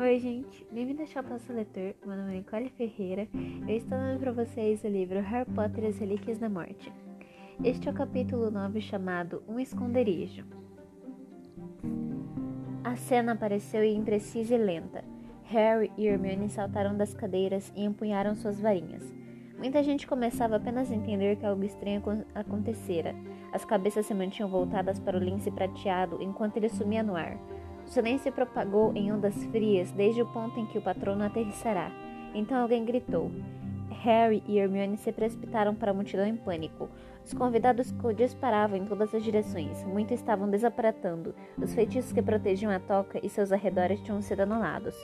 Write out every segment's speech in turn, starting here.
Oi, gente, bem-vindo ao Chapaço Leitor. Meu nome é Nicole Ferreira. Eu estou lendo para vocês o livro Harry Potter e as Relíquias da Morte. Este é o capítulo 9 chamado Um Esconderijo. A cena pareceu imprecisa e lenta. Harry e Hermione saltaram das cadeiras e empunharam suas varinhas. Muita gente começava apenas a entender que algo estranho acontecera. As cabeças se mantinham voltadas para o lince prateado enquanto ele sumia no ar. O silêncio se propagou em ondas frias desde o ponto em que o patrono aterrissará. Então alguém gritou. Harry e Hermione se precipitaram para a multidão em pânico. Os convidados disparavam em todas as direções. Muitos estavam desaparatando. Os feitiços que protegiam a toca e seus arredores tinham sido anulados.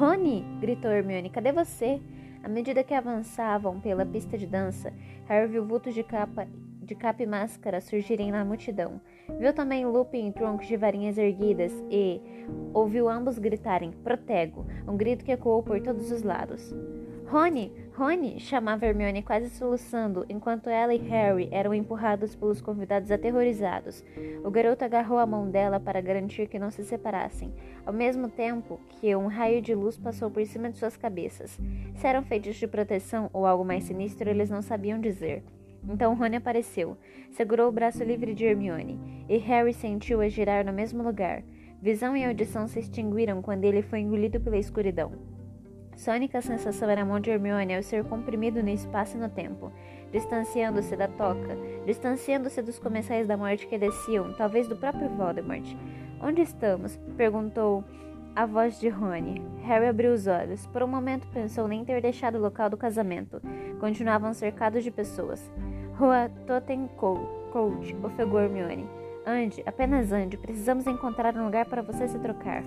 Rony! gritou Hermione. Cadê você? À medida que avançavam pela pista de dança, Harry viu vultos de capa de capa e máscara surgirem na multidão. Viu também Lupin em troncos de varinhas erguidas e ouviu ambos gritarem Protego, um grito que ecoou por todos os lados. Rony! Rony! chamava Hermione quase soluçando, enquanto ela e Harry eram empurrados pelos convidados aterrorizados. O garoto agarrou a mão dela para garantir que não se separassem, ao mesmo tempo que um raio de luz passou por cima de suas cabeças. Se eram feitos de proteção ou algo mais sinistro, eles não sabiam dizer. Então Rony apareceu, segurou o braço livre de Hermione, e Harry sentiu-a girar no mesmo lugar. Visão e audição se extinguiram quando ele foi engolido pela escuridão. Sua única sensação era a mão de Hermione ao ser comprimido no espaço e no tempo, distanciando-se da toca, distanciando-se dos comensais da morte que desciam, talvez do próprio Voldemort. Onde estamos? perguntou a voz de Rony. Harry abriu os olhos. Por um momento pensou nem ter deixado o local do casamento. Continuavam cercados de pessoas. Rua Tottencourt, ofegou Hermione. Ande, apenas ande. Precisamos encontrar um lugar para você se trocar.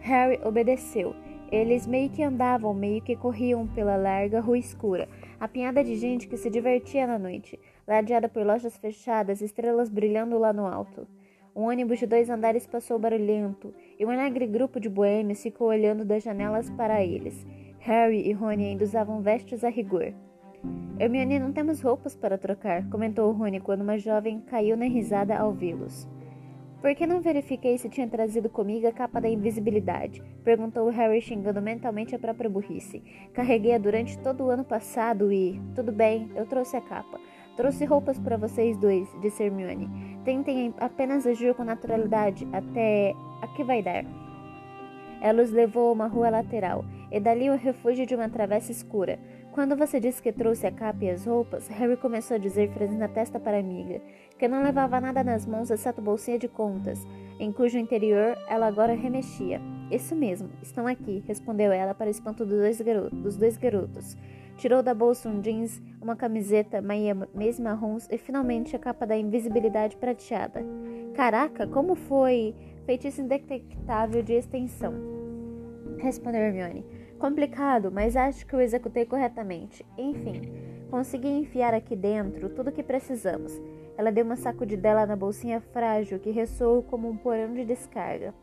Harry obedeceu. Eles meio que andavam, meio que corriam pela larga rua escura, apinhada de gente que se divertia na noite, ladeada por lojas fechadas, estrelas brilhando lá no alto. Um ônibus de dois andares passou barulhento, e um alegre grupo de boêmios ficou olhando das janelas para eles. Harry e Rony ainda usavam vestes a rigor. Hermione, não temos roupas para trocar, comentou Rony quando uma jovem caiu na risada ao vê-los. Por que não verifiquei se tinha trazido comigo a capa da invisibilidade? Perguntou Harry xingando mentalmente a própria burrice. Carreguei-a durante todo o ano passado e... Tudo bem, eu trouxe a capa. Trouxe roupas para vocês dois, disse Hermione. Tentem apenas agir com naturalidade até a que vai dar. Ela os levou a uma rua lateral, e dali o refúgio de uma travessa escura. Quando você disse que trouxe a capa e as roupas, Harry começou a dizer, franzindo a testa para a amiga, que não levava nada nas mãos exceto bolsinha de contas, em cujo interior ela agora remexia. Isso mesmo, estão aqui, respondeu ela para o espanto dos dois garotos. Tirou da bolsa um jeans, uma camiseta, meias marrons e finalmente a capa da invisibilidade prateada. Caraca, como foi? Feitiço indetectável de extensão. Respondeu Hermione. Complicado, mas acho que o executei corretamente. Enfim, consegui enfiar aqui dentro tudo o que precisamos. Ela deu uma sacudidela na bolsinha frágil que ressoou como um porão de descarga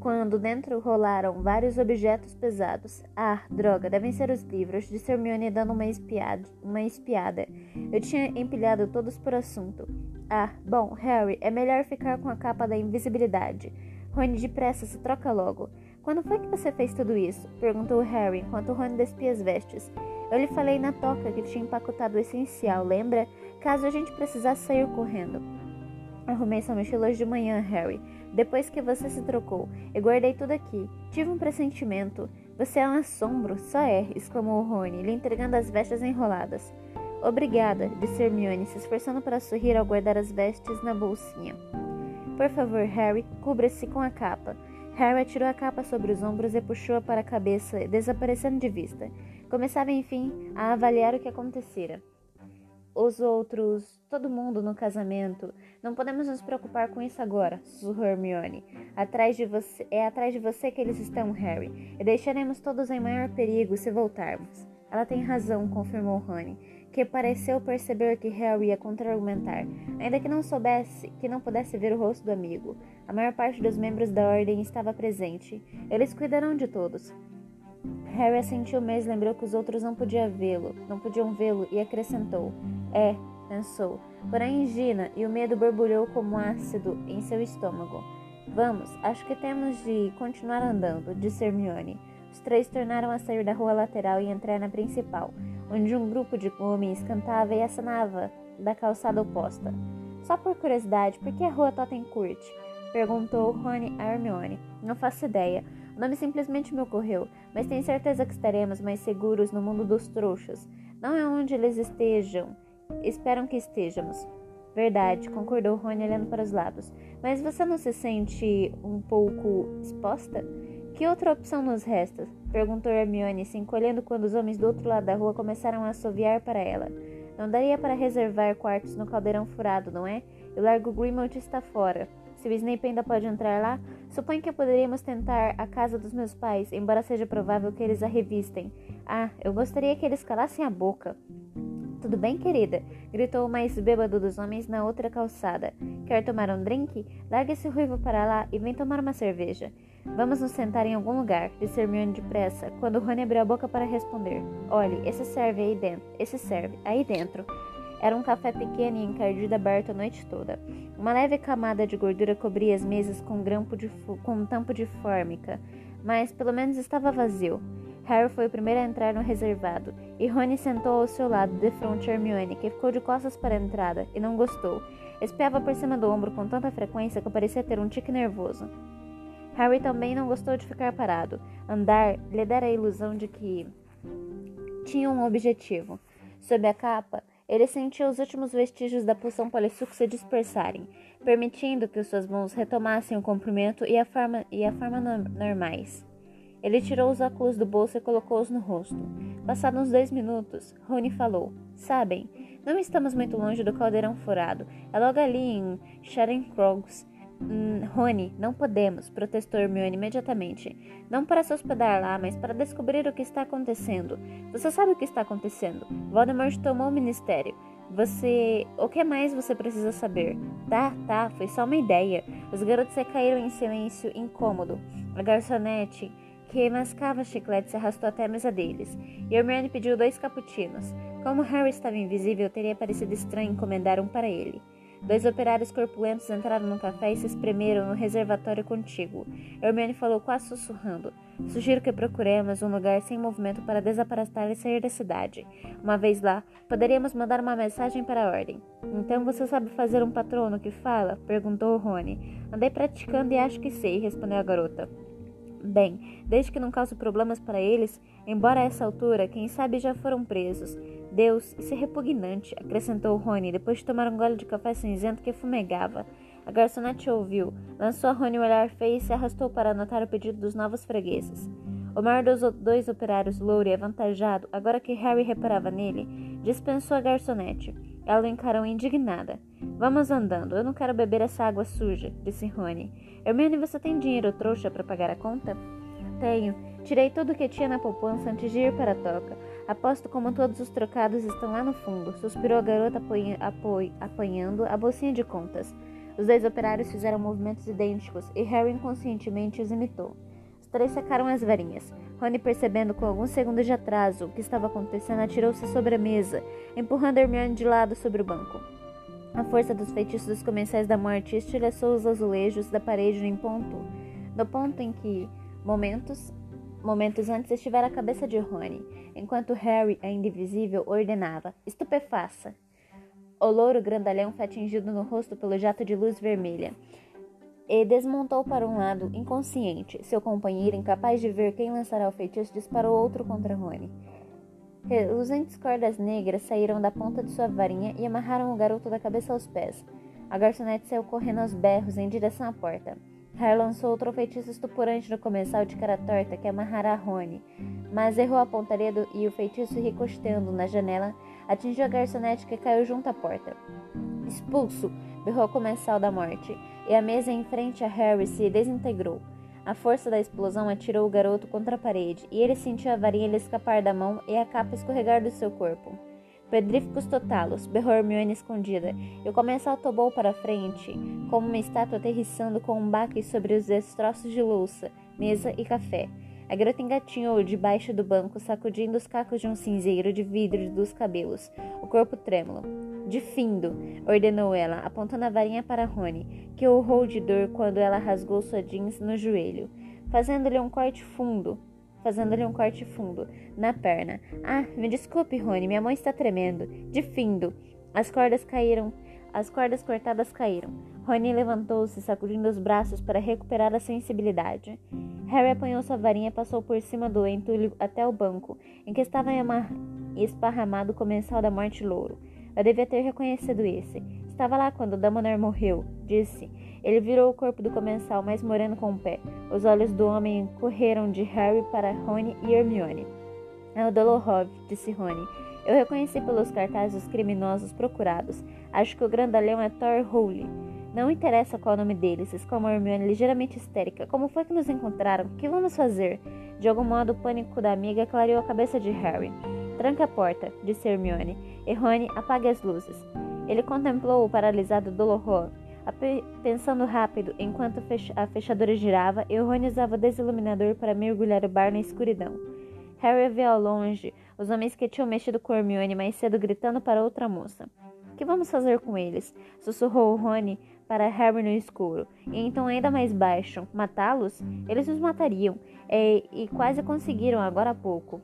quando dentro rolaram vários objetos pesados. Ah, droga, devem ser os livros, disse Hermione dando uma espiada, uma espiada. Eu tinha empilhado todos por assunto. Ah, bom, Harry, é melhor ficar com a capa da invisibilidade. Rony, depressa, se troca logo. Quando foi que você fez tudo isso? perguntou Harry, enquanto Rony despia as vestes. Eu lhe falei na toca que tinha empacotado o essencial, lembra? Caso a gente precisasse sair correndo. Arrumei sua mochila hoje de manhã, Harry. Depois que você se trocou, eu guardei tudo aqui. Tive um pressentimento. Você é um assombro, só é, exclamou Rony, lhe entregando as vestes enroladas. Obrigada, disse Hermione, se esforçando para sorrir ao guardar as vestes na bolsinha. Por favor, Harry, cubra-se com a capa. Harry atirou a capa sobre os ombros e puxou-a para a cabeça, desaparecendo de vista. Começava, enfim, a avaliar o que acontecera os outros, todo mundo no casamento. Não podemos nos preocupar com isso agora, sussurrou Hermione. Atrás de você, é atrás de você que eles estão, Harry, e deixaremos todos em maior perigo se voltarmos. Ela tem razão, confirmou Rony, que pareceu perceber que Harry ia contra-argumentar, ainda que não soubesse, que não pudesse ver o rosto do amigo. A maior parte dos membros da ordem estava presente. Eles cuidarão de todos. Harry assentiu, mas lembrou que os outros não podiam vê-lo, não podiam vê-lo e acrescentou: "É", pensou. Porém, Gina e o medo borbulhou como ácido em seu estômago. Vamos, acho que temos de continuar andando, disse Hermione. Os três tornaram a sair da rua lateral e entrar na principal, onde um grupo de homens cantava e acenava da calçada oposta. Só por curiosidade, por que a rua Tottencourt? Perguntou Rony a Hermione. Não faço ideia. O nome simplesmente me ocorreu, mas tenho certeza que estaremos mais seguros no mundo dos trouxas. Não é onde eles estejam. Esperam que estejamos. Verdade, concordou Rony olhando para os lados. Mas você não se sente um pouco exposta? Que outra opção nos resta? Perguntou Hermione, se encolhendo quando os homens do outro lado da rua começaram a assoviar para ela. Não daria para reservar quartos no caldeirão furado, não é? E o Largo Grimald está fora. Se o Snape ainda pode entrar lá, suponho que poderíamos tentar a casa dos meus pais, embora seja provável que eles a revistem. Ah, eu gostaria que eles calassem a boca. Tudo bem, querida? gritou o mais bêbado dos homens na outra calçada. Quer tomar um drink? Largue esse ruivo para lá e vem tomar uma cerveja. Vamos nos sentar em algum lugar, disse Hermione depressa, quando Rony abriu a boca para responder. Olhe, esse serve aí dentro. Esse serve aí dentro. Era um café pequeno e encardido aberto a noite toda. Uma leve camada de gordura cobria as mesas com, grampo de com um tampo de fórmica, mas pelo menos estava vazio. Harry foi o primeiro a entrar no reservado, e Rony sentou ao seu lado, de frente a Hermione, que ficou de costas para a entrada, e não gostou. Espiava por cima do ombro com tanta frequência que parecia ter um tique nervoso. Harry também não gostou de ficar parado. Andar lhe dera a ilusão de que tinha um objetivo. Sob a capa, ele sentia os últimos vestígios da poção polissuco se dispersarem, permitindo que suas mãos retomassem o comprimento e a forma, e a forma normais. Ele tirou os óculos do bolso e colocou-os no rosto. Passados uns dois minutos, Rony falou: Sabem, não estamos muito longe do caldeirão furado. É logo ali em Charing Cross. Hum, Rony, não podemos, protestou Hermione imediatamente. Não para se hospedar lá, mas para descobrir o que está acontecendo. Você sabe o que está acontecendo. Voldemort tomou o ministério. Você. O que mais você precisa saber? Tá, tá, foi só uma ideia. Os garotos caíram em silêncio incômodo. A garçonete, que mascava se arrastou até a mesa deles. E Hermione pediu dois cappuccinos. Como Harry estava invisível, teria parecido estranho encomendar um para ele. Dois operários corpulentos entraram no café e se espremeram no reservatório contíguo. Hermione falou quase sussurrando. Sugiro que procuremos um lugar sem movimento para desaparastar e sair da cidade. Uma vez lá, poderíamos mandar uma mensagem para a ordem. Então você sabe fazer um patrono que fala? perguntou Rony. Andei praticando e acho que sei, respondeu a garota. Bem, desde que não cause problemas para eles, embora a essa altura, quem sabe já foram presos. Deus, isso é repugnante, acrescentou Rony, depois de tomar um gole de café cinzento que fumegava. A garçonete ouviu, lançou a Rony um olhar feio e se arrastou para anotar o pedido dos novos fregueses. O maior dos dois operários, louro e avantajado, agora que Harry reparava nele, dispensou a garçonete. Ela o encarou indignada. Vamos andando, eu não quero beber essa água suja, disse Rony. Hermione, você tem dinheiro trouxa para pagar a conta? Tenho. Tirei tudo o que tinha na poupança antes de ir para a toca. Aposto como todos os trocados estão lá no fundo, suspirou a garota apanhando a bolsinha de contas. Os dois operários fizeram movimentos idênticos e Harry inconscientemente os imitou. Os três sacaram as varinhas. Rony, percebendo com alguns segundos de atraso o que estava acontecendo, atirou-se sobre a mesa, empurrando Hermione de lado sobre o banco. A força dos feitiços dos comensais da morte estilhaçou os azulejos da parede no ponto, no ponto em que, momentos, momentos antes, estivera a cabeça de Rony enquanto Harry, ainda invisível, ordenava: Estupefaça! O louro grandalhão foi atingido no rosto pelo jato de luz vermelha e desmontou para um lado, inconsciente. Seu companheiro, incapaz de ver quem lançará o feitiço, disparou outro contra Rony. Reluzentes cordas negras saíram da ponta de sua varinha e amarraram o garoto da cabeça aos pés. A garçonete saiu correndo aos berros em direção à porta. Harry lançou outro feitiço estupurante no comensal de cara torta que amarrara Rony, mas errou a pontaria do, e o feitiço, ricocheteando na janela, atingiu a garçonete que caiu junto à porta. Expulso! berrou o comensal da morte, e a mesa em frente a Harry se desintegrou. A força da explosão atirou o garoto contra a parede, e ele sentiu a varinha lhe escapar da mão e a capa escorregar do seu corpo. Pedríficos totalos, berrou Hermione escondida, e o comensal tobou para frente, como uma estátua aterrissando com um baque sobre os destroços de louça, mesa e café. A garota engatinhou debaixo do banco, sacudindo os cacos de um cinzeiro de vidro dos cabelos, o corpo trêmulo. De findo, ordenou ela, apontando a varinha para Rony, que urrou de dor quando ela rasgou sua jeans no joelho, fazendo-lhe um corte fundo, fazendo-lhe um corte fundo na perna. Ah, me desculpe, Rony, minha mão está tremendo. De findo. As cordas caíram, as cordas cortadas caíram. Rony levantou-se, sacudindo os braços para recuperar a sensibilidade. Harry apanhou sua varinha e passou por cima do entulho até o banco, em que estava esparramado o comensal da morte louro. Eu devia ter reconhecido esse. Estava lá quando Damonor morreu, disse. Ele virou o corpo do comensal mais moreno com o pé. Os olhos do homem correram de Harry para Rony e Hermione. É o Dolohov, disse Rony. Eu reconheci pelos cartazes os criminosos procurados. Acho que o grandalhão é Thor Holy. Não interessa qual é o nome deles, exclamou Hermione ligeiramente histérica. Como foi que nos encontraram? O que vamos fazer? De algum modo, o pânico da amiga clareou a cabeça de Harry. Tranque a porta, disse Hermione. E Rony, apague as luzes. Ele contemplou o paralisado Dolorro, pensando rápido enquanto a fechadura girava e Rony usava o desiluminador para mergulhar o bar na escuridão. Harry viu ao longe os homens que tinham mexido com Hermione mais cedo gritando para outra moça. Que vamos fazer com eles? Sussurrou Rony para Harry no escuro. E então, ainda mais baixo, matá-los? Eles nos matariam. E, e quase conseguiram agora há pouco.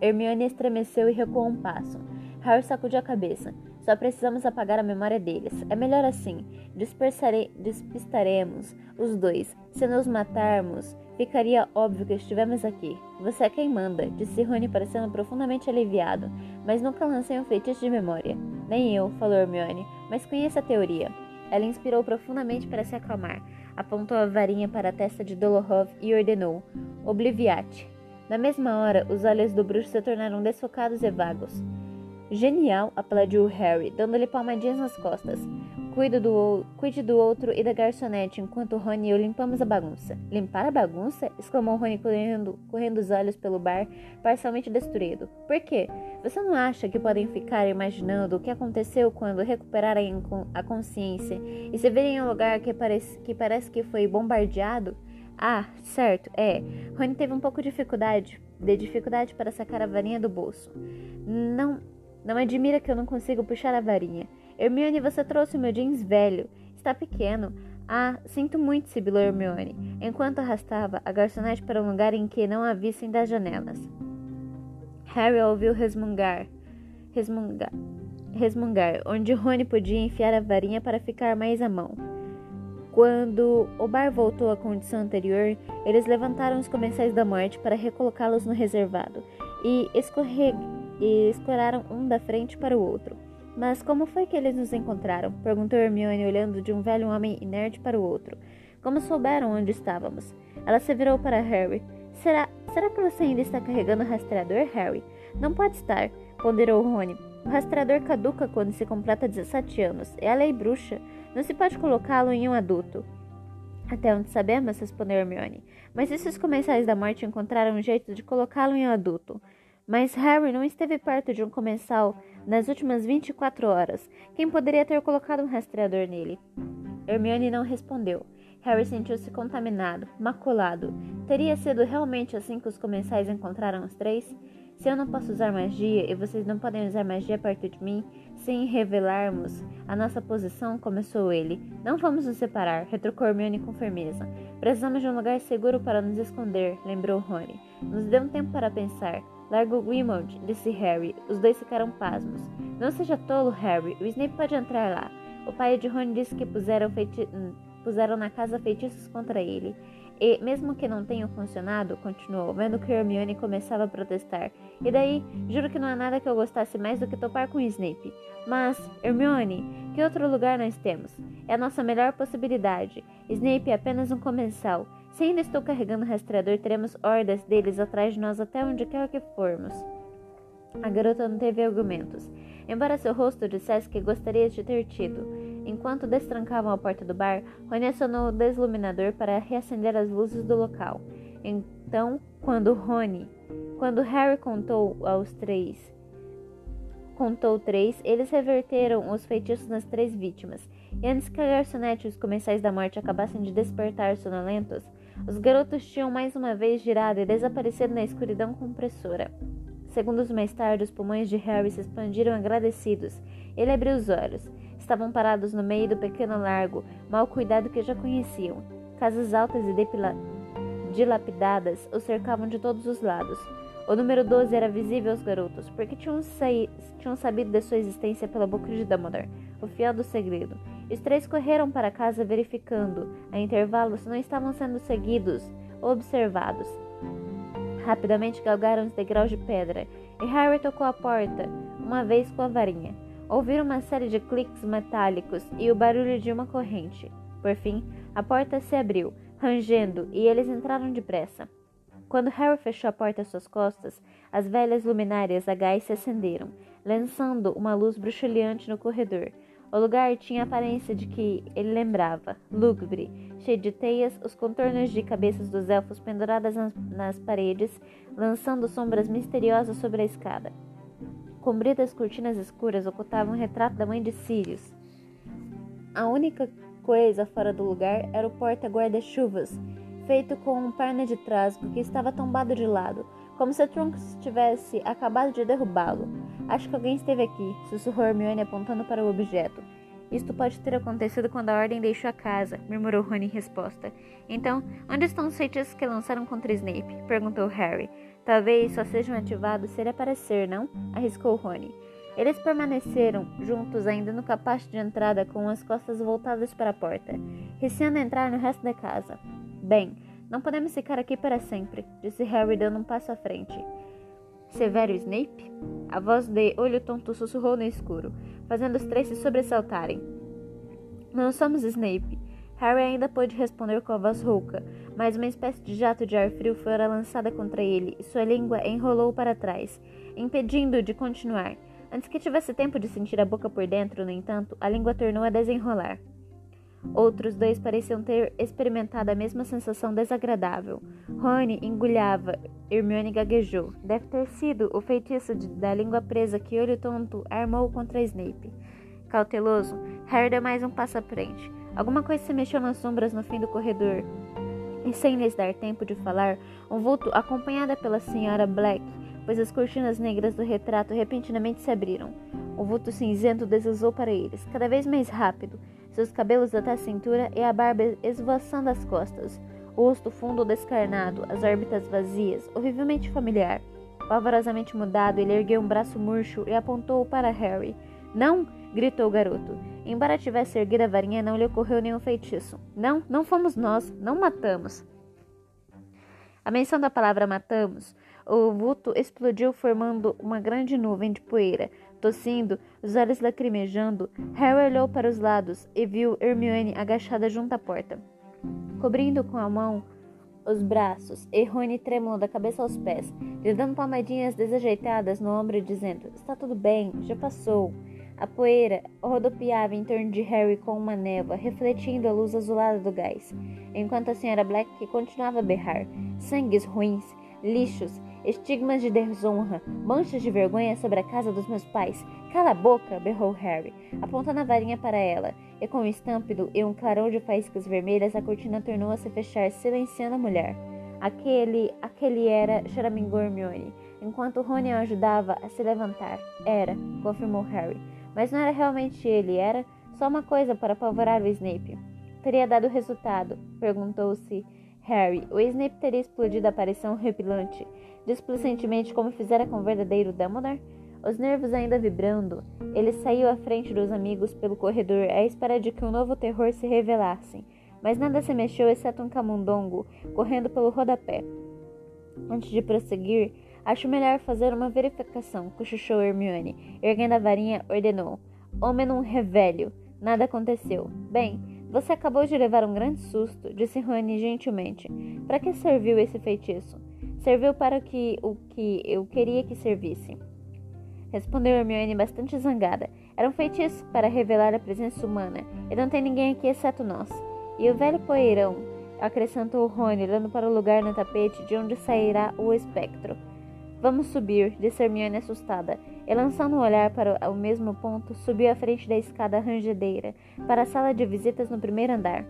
Hermione estremeceu e recuou um passo. Harry sacudiu a cabeça. Só precisamos apagar a memória deles. É melhor assim. Despistaremos os dois. Se nos matarmos, ficaria óbvio que estivemos aqui. Você é quem manda, disse Rony parecendo profundamente aliviado. Mas nunca lancei um feitiço de memória. Nem eu, falou Hermione, mas conheço a teoria. Ela inspirou profundamente para se acalmar. Apontou a varinha para a testa de Dolohov e ordenou: Obliviate. Na mesma hora, os olhos do bruxo se tornaram desfocados e vagos. Genial, aplaudiu Harry, dando-lhe palmadinhas nas costas. Cuide do, cuide do outro e da garçonete enquanto Rony e eu limpamos a bagunça. Limpar a bagunça? exclamou Rony correndo, correndo os olhos pelo bar, parcialmente destruído. Por quê? Você não acha que podem ficar imaginando o que aconteceu quando recuperarem a consciência e se verem em um lugar que parece, que parece que foi bombardeado? Ah, certo, é. Rony teve um pouco de dificuldade, de dificuldade para sacar a varinha do bolso. Não, não admira que eu não consiga puxar a varinha. Hermione, você trouxe o meu jeans velho. Está pequeno. Ah, sinto muito, sibilou Hermione, enquanto arrastava a garçonete para um lugar em que não a vissem das janelas. Harry ouviu resmungar, resmungar, resmungar, onde Rony podia enfiar a varinha para ficar mais à mão. Quando o bar voltou à condição anterior, eles levantaram os comensais da morte para recolocá-los no reservado e, escorre... e escoraram um da frente para o outro. Mas como foi que eles nos encontraram? perguntou Hermione, olhando de um velho homem inerte para o outro. Como souberam onde estávamos? Ela se virou para Harry. Será, será que você ainda está carregando o rastreador, Harry? Não pode estar, ponderou Rony. O rastreador caduca quando se completa 17 anos. É a lei bruxa. Não se pode colocá-lo em um adulto. Até onde sabemos, respondeu Hermione. Mas esses comensais da morte encontraram um jeito de colocá-lo em um adulto. Mas Harry não esteve perto de um comensal nas últimas 24 horas. Quem poderia ter colocado um rastreador nele? Hermione não respondeu. Harry sentiu-se contaminado, maculado. Teria sido realmente assim que os comensais encontraram os três? Se eu não posso usar magia e vocês não podem usar magia perto de mim, sem revelarmos a nossa posição, começou ele. Não vamos nos separar, retrucou Hermione com firmeza. Precisamos de um lugar seguro para nos esconder, lembrou Rony. Nos dê um tempo para pensar. Larga o Grimald, disse Harry. Os dois ficaram pasmos. Não seja tolo, Harry. O Snape pode entrar lá. O pai de Rony disse que puseram, feiti puseram na casa feitiços contra ele. E, mesmo que não tenham funcionado, continuou, vendo que Hermione começava a protestar. E daí, juro que não há nada que eu gostasse mais do que topar com Snape. Mas, Hermione, que outro lugar nós temos? É a nossa melhor possibilidade. Snape é apenas um comensal. Se ainda estou carregando o rastreador, teremos hordas deles atrás de nós até onde quer que formos. A garota não teve argumentos, embora seu rosto dissesse que gostaria de ter tido. Enquanto destrancavam a porta do bar, Rony acionou o desluminador para reacender as luzes do local. Então, quando Rony, quando Harry contou aos três, contou três, eles reverteram os feitiços nas três vítimas. E antes que a garçonete e os comensais da morte acabassem de despertar sonolentos, os garotos tinham mais uma vez girado e desaparecido na escuridão compressora. Segundos mais tarde, os pulmões de Harry se expandiram agradecidos Ele abriu os olhos. Estavam parados no meio do pequeno largo, mal cuidado que já conheciam. Casas altas e dilapidadas o cercavam de todos os lados. O número 12 era visível aos garotos, porque tinham, tinham sabido de sua existência pela boca de Dumbledore, o fiel do segredo. Os três correram para casa verificando, a intervalos, não estavam sendo seguidos ou observados. Rapidamente galgaram os degraus de pedra, e Harry tocou a porta, uma vez com a varinha. Ouviram uma série de cliques metálicos e o barulho de uma corrente. Por fim, a porta se abriu, rangendo, e eles entraram depressa. Quando Harry fechou a porta às suas costas, as velhas luminárias a gás se acenderam, lançando uma luz bruxuleante no corredor. O lugar tinha a aparência de que ele lembrava, lúgubre, cheio de teias, os contornos de cabeças dos elfos penduradas nas, nas paredes, lançando sombras misteriosas sobre a escada. Compridas cortinas escuras ocultavam o retrato da mãe de Sirius. A única coisa fora do lugar era o porta-guarda-chuvas, feito com um perna de trasgo que estava tombado de lado, como se Trunks tivesse acabado de derrubá-lo. Acho que alguém esteve aqui, sussurrou Hermione apontando para o objeto. Isto pode ter acontecido quando a Ordem deixou a casa, murmurou Rony em resposta. Então, onde estão os feitiços que lançaram contra Snape? perguntou Harry. Talvez só sejam ativados se ele aparecer, não? arriscou Rony. Eles permaneceram juntos ainda no capacho de entrada com as costas voltadas para a porta, receando entrar no resto da casa. Bem, não podemos ficar aqui para sempre, disse Harry dando um passo à frente. Severo Snape? A voz de olho tonto sussurrou no escuro, fazendo os três se sobressaltarem. Não somos Snape. Harry ainda pôde responder com a voz rouca, mas uma espécie de jato de ar frio fora lançada contra ele e sua língua enrolou para trás, impedindo-o de continuar. Antes que tivesse tempo de sentir a boca por dentro, no entanto, a língua tornou a desenrolar. Outros dois pareciam ter experimentado a mesma sensação desagradável. Rony engulhava, Hermione gaguejou. Deve ter sido o feitiço de, da língua presa que Olho Tonto armou contra Snape. Cauteloso, Harry deu mais um passo à frente. Alguma coisa se mexeu nas sombras no fim do corredor e sem lhes dar tempo de falar, um vulto acompanhada pela senhora Black, pois as cortinas negras do retrato repentinamente se abriram. O vulto cinzento deslizou para eles, cada vez mais rápido, seus cabelos até a cintura e a barba esvoaçando as costas, o rosto fundo descarnado, as órbitas vazias, horrivelmente familiar. Pavorosamente mudado, ele ergueu um braço murcho e apontou para Harry. Não! Gritou o garoto. Embora tivesse erguido a varinha, não lhe ocorreu nenhum feitiço. Não, não fomos nós, não matamos. A menção da palavra matamos, o vulto explodiu formando uma grande nuvem de poeira. Tossindo, os olhos lacrimejando, Harry olhou para os lados e viu Hermione agachada junto à porta, cobrindo com a mão os braços, e Rony trêmulo da cabeça aos pés, lhe dando palmadinhas desajeitadas no ombro e dizendo: Está tudo bem, já passou. A poeira rodopiava em torno de Harry com uma névoa, refletindo a luz azulada do gás, enquanto a senhora Black continuava a berrar. Sangues ruins, lixos, estigmas de desonra, manchas de vergonha sobre a casa dos meus pais. Cala a boca! berrou Harry, apontando a varinha para ela, e com um estampido e um clarão de faíscas vermelhas a cortina tornou a se fechar, silenciando a mulher. Aquele, aquele era, choramingou Hermione, enquanto Rony a ajudava a se levantar. Era, confirmou Harry. Mas não era realmente ele, era só uma coisa para apavorar o Snape. Teria dado resultado? Perguntou-se Harry. O Snape teria explodido a aparição repilante, displicentemente como fizera com o verdadeiro Dumbledore? Os nervos ainda vibrando, ele saiu à frente dos amigos pelo corredor à espera de que um novo terror se revelasse. Mas nada se mexeu exceto um camundongo correndo pelo rodapé. Antes de prosseguir, Acho melhor fazer uma verificação, cochichou Hermione. Erguendo a varinha, ordenou. Omenum revelio. Nada aconteceu. Bem, você acabou de levar um grande susto, disse Rony gentilmente. Para que serviu esse feitiço? Serviu para que o que eu queria que servisse. Respondeu Hermione bastante zangada. Era um feitiço para revelar a presença humana, e não tem ninguém aqui exceto nós. E o velho poeirão, acrescentou Rony, olhando para o lugar no tapete de onde sairá o espectro. Vamos subir, disse Hermione assustada, e lançando um olhar para o mesmo ponto, subiu à frente da escada rangedeira, para a sala de visitas no primeiro andar.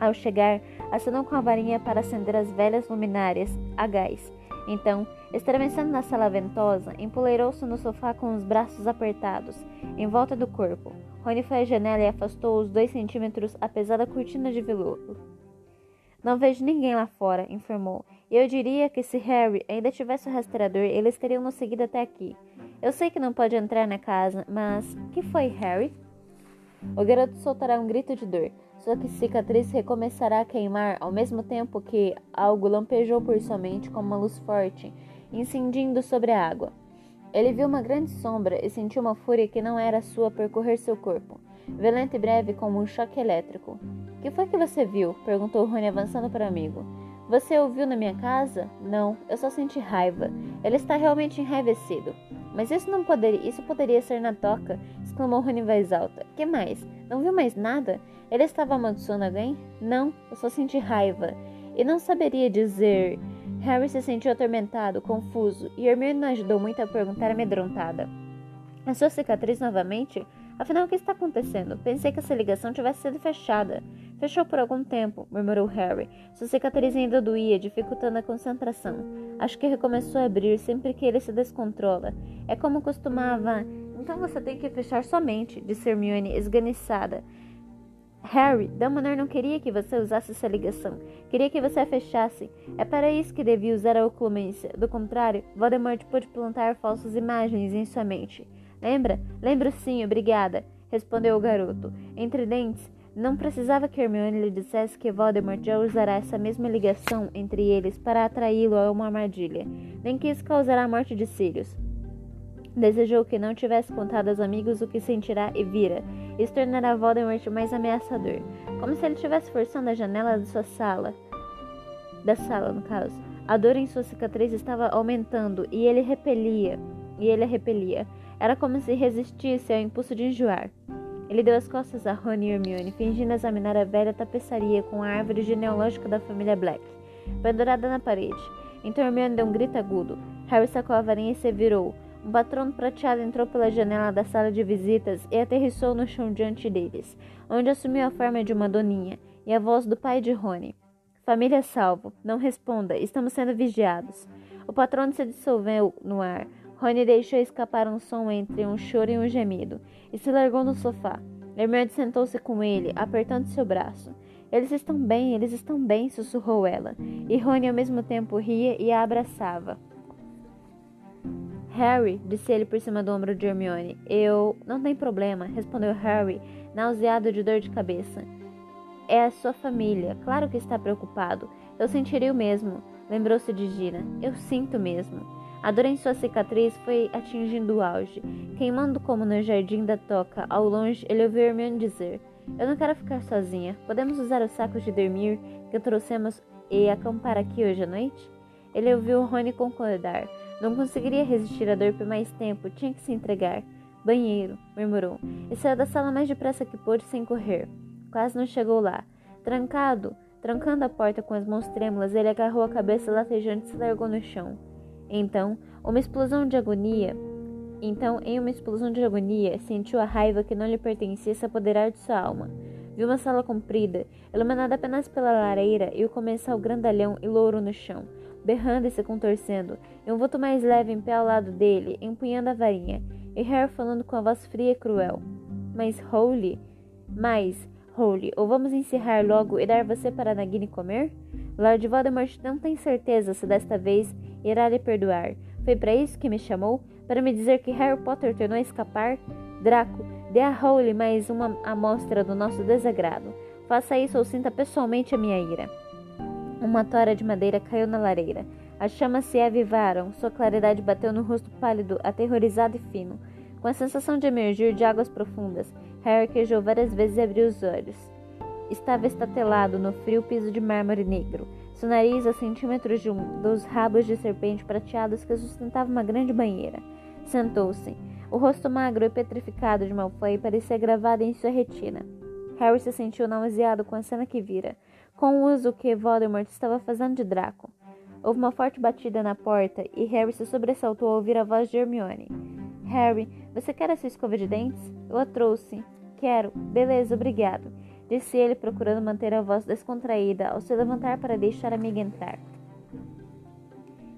Ao chegar, acenou com a varinha para acender as velhas luminárias a gás, Então, estremecendo na sala ventosa, empoleirou-se no sofá com os braços apertados, em volta do corpo. Rony foi à janela e afastou os dois centímetros a pesada cortina de veludo. Não vejo ninguém lá fora, informou. Eu diria que se Harry ainda tivesse o rastreador, eles teriam nos seguido até aqui. Eu sei que não pode entrar na casa, mas. Que foi, Harry? O garoto soltará um grito de dor. Sua cicatriz recomeçará a queimar ao mesmo tempo que algo lampejou por sua mente como uma luz forte, incendindo sobre a água. Ele viu uma grande sombra e sentiu uma fúria que não era sua percorrer seu corpo, violenta e breve como um choque elétrico. Que foi que você viu? perguntou Rony avançando para o amigo. Você ouviu na minha casa? Não, eu só senti raiva. Ele está realmente enraivecido. Mas isso não poderia, isso poderia ser na toca, exclamou Rony em voz alta. Que mais? Não viu mais nada? Ele estava amaldiçoando alguém? Não, eu só senti raiva. E não saberia dizer. Harry se sentiu atormentado, confuso, e Hermione não ajudou muito a perguntar amedrontada. A sua cicatriz novamente? Afinal, o que está acontecendo? Pensei que essa ligação tivesse sido fechada. Fechou por algum tempo, murmurou Harry. Sua cicatriz ainda doía, dificultando a concentração. Acho que recomeçou a abrir sempre que ele se descontrola. É como costumava. Então você tem que fechar somente, disse Hermione, esganiçada. Harry, Dumbledore não queria que você usasse essa ligação. Queria que você a fechasse. É para isso que devia usar a oclumência. Do contrário, Voldemort pôde plantar falsas imagens em sua mente. Lembra? Lembro sim, obrigada, respondeu o garoto. Entre dentes, não precisava que Hermione lhe dissesse que Voldemort já usará essa mesma ligação entre eles para atraí-lo a uma armadilha, nem que isso causará a morte de Sirius. Desejou que não tivesse contado aos amigos o que sentirá e vira. Isso tornará Voldemort mais ameaçador, como se ele estivesse forçando a janela de sua sala. Da sala, no caso. A dor em sua cicatriz estava aumentando e ele repelia. E ele a repelia. Era como se resistisse ao impulso de enjoar. Ele deu as costas a Rony e Hermione, fingindo examinar a velha tapeçaria com a árvore genealógica da família Black, pendurada na parede. Então Hermione deu um grito agudo. Harry sacou a varinha e se virou. Um patrono prateado entrou pela janela da sala de visitas e aterrissou no chão diante deles, onde assumiu a forma de uma doninha e a voz do pai de Rony. Família salvo, não responda, estamos sendo vigiados. O patrono se dissolveu no ar, Rony deixou escapar um som entre um choro e um gemido e se largou no sofá. Hermione sentou-se com ele, apertando seu braço. Eles estão bem, eles estão bem, sussurrou ela. E Rony ao mesmo tempo ria e a abraçava. Harry, disse ele por cima do ombro de Hermione. Eu. Não tem problema, respondeu Harry, nauseado de dor de cabeça. É a sua família, claro que está preocupado. Eu sentiria o mesmo, lembrou-se de Gina. Eu sinto mesmo. A dor em sua cicatriz foi atingindo o auge. Queimando como no jardim da toca, ao longe, ele ouviu Hermione dizer: Eu não quero ficar sozinha. Podemos usar os sacos de dormir que trouxemos e acampar aqui hoje à noite? Ele ouviu Rony concordar. Não conseguiria resistir à dor por mais tempo, tinha que se entregar. Banheiro, murmurou, e saiu da sala mais depressa que pôde sem correr. Quase não chegou lá. Trancado, trancando a porta com as mãos trêmulas, ele agarrou a cabeça latejante e se largou no chão. Então, uma explosão de agonia. Então, em uma explosão de agonia, sentiu a raiva que não lhe pertencia se apoderar de sua alma. Viu uma sala comprida, iluminada apenas pela lareira e o comensal grandalhão e louro no chão, berrando e se contorcendo, e um vulto mais leve em pé ao lado dele, empunhando a varinha, e Harry falando com a voz fria e cruel. Mas, Holy, mas, Holy, ou vamos encerrar logo e dar você para Nagini comer? Lord Voldemort não tem certeza se desta vez irá lhe perdoar. Foi para isso que me chamou? Para me dizer que Harry Potter tornou a escapar? Draco, dê a Rowley mais uma amostra do nosso desagrado. Faça isso ou sinta pessoalmente a minha ira. Uma tora de madeira caiu na lareira. As chamas se avivaram, sua claridade bateu no rosto pálido, aterrorizado e fino. Com a sensação de emergir de águas profundas, Harry queijou várias vezes e abriu os olhos. Estava estatelado no frio piso de mármore negro seu nariz a centímetros de um dos rabos de serpente prateados que sustentavam uma grande banheira. Sentou-se. O rosto magro e petrificado de Malfoy parecia gravado em sua retina. Harry se sentiu nauseado com a cena que vira, com o uso que Voldemort estava fazendo de Draco. Houve uma forte batida na porta e Harry se sobressaltou ao ouvir a voz de Hermione. Harry, você quer essa escova de dentes? Eu a trouxe. Quero. Beleza, obrigado disse ele, procurando manter a voz descontraída ao se levantar para deixar a amiga entrar.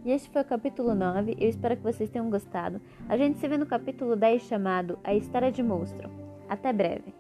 E este foi o capítulo 9. Eu espero que vocês tenham gostado. A gente se vê no capítulo 10 chamado A História de Monstro. Até breve!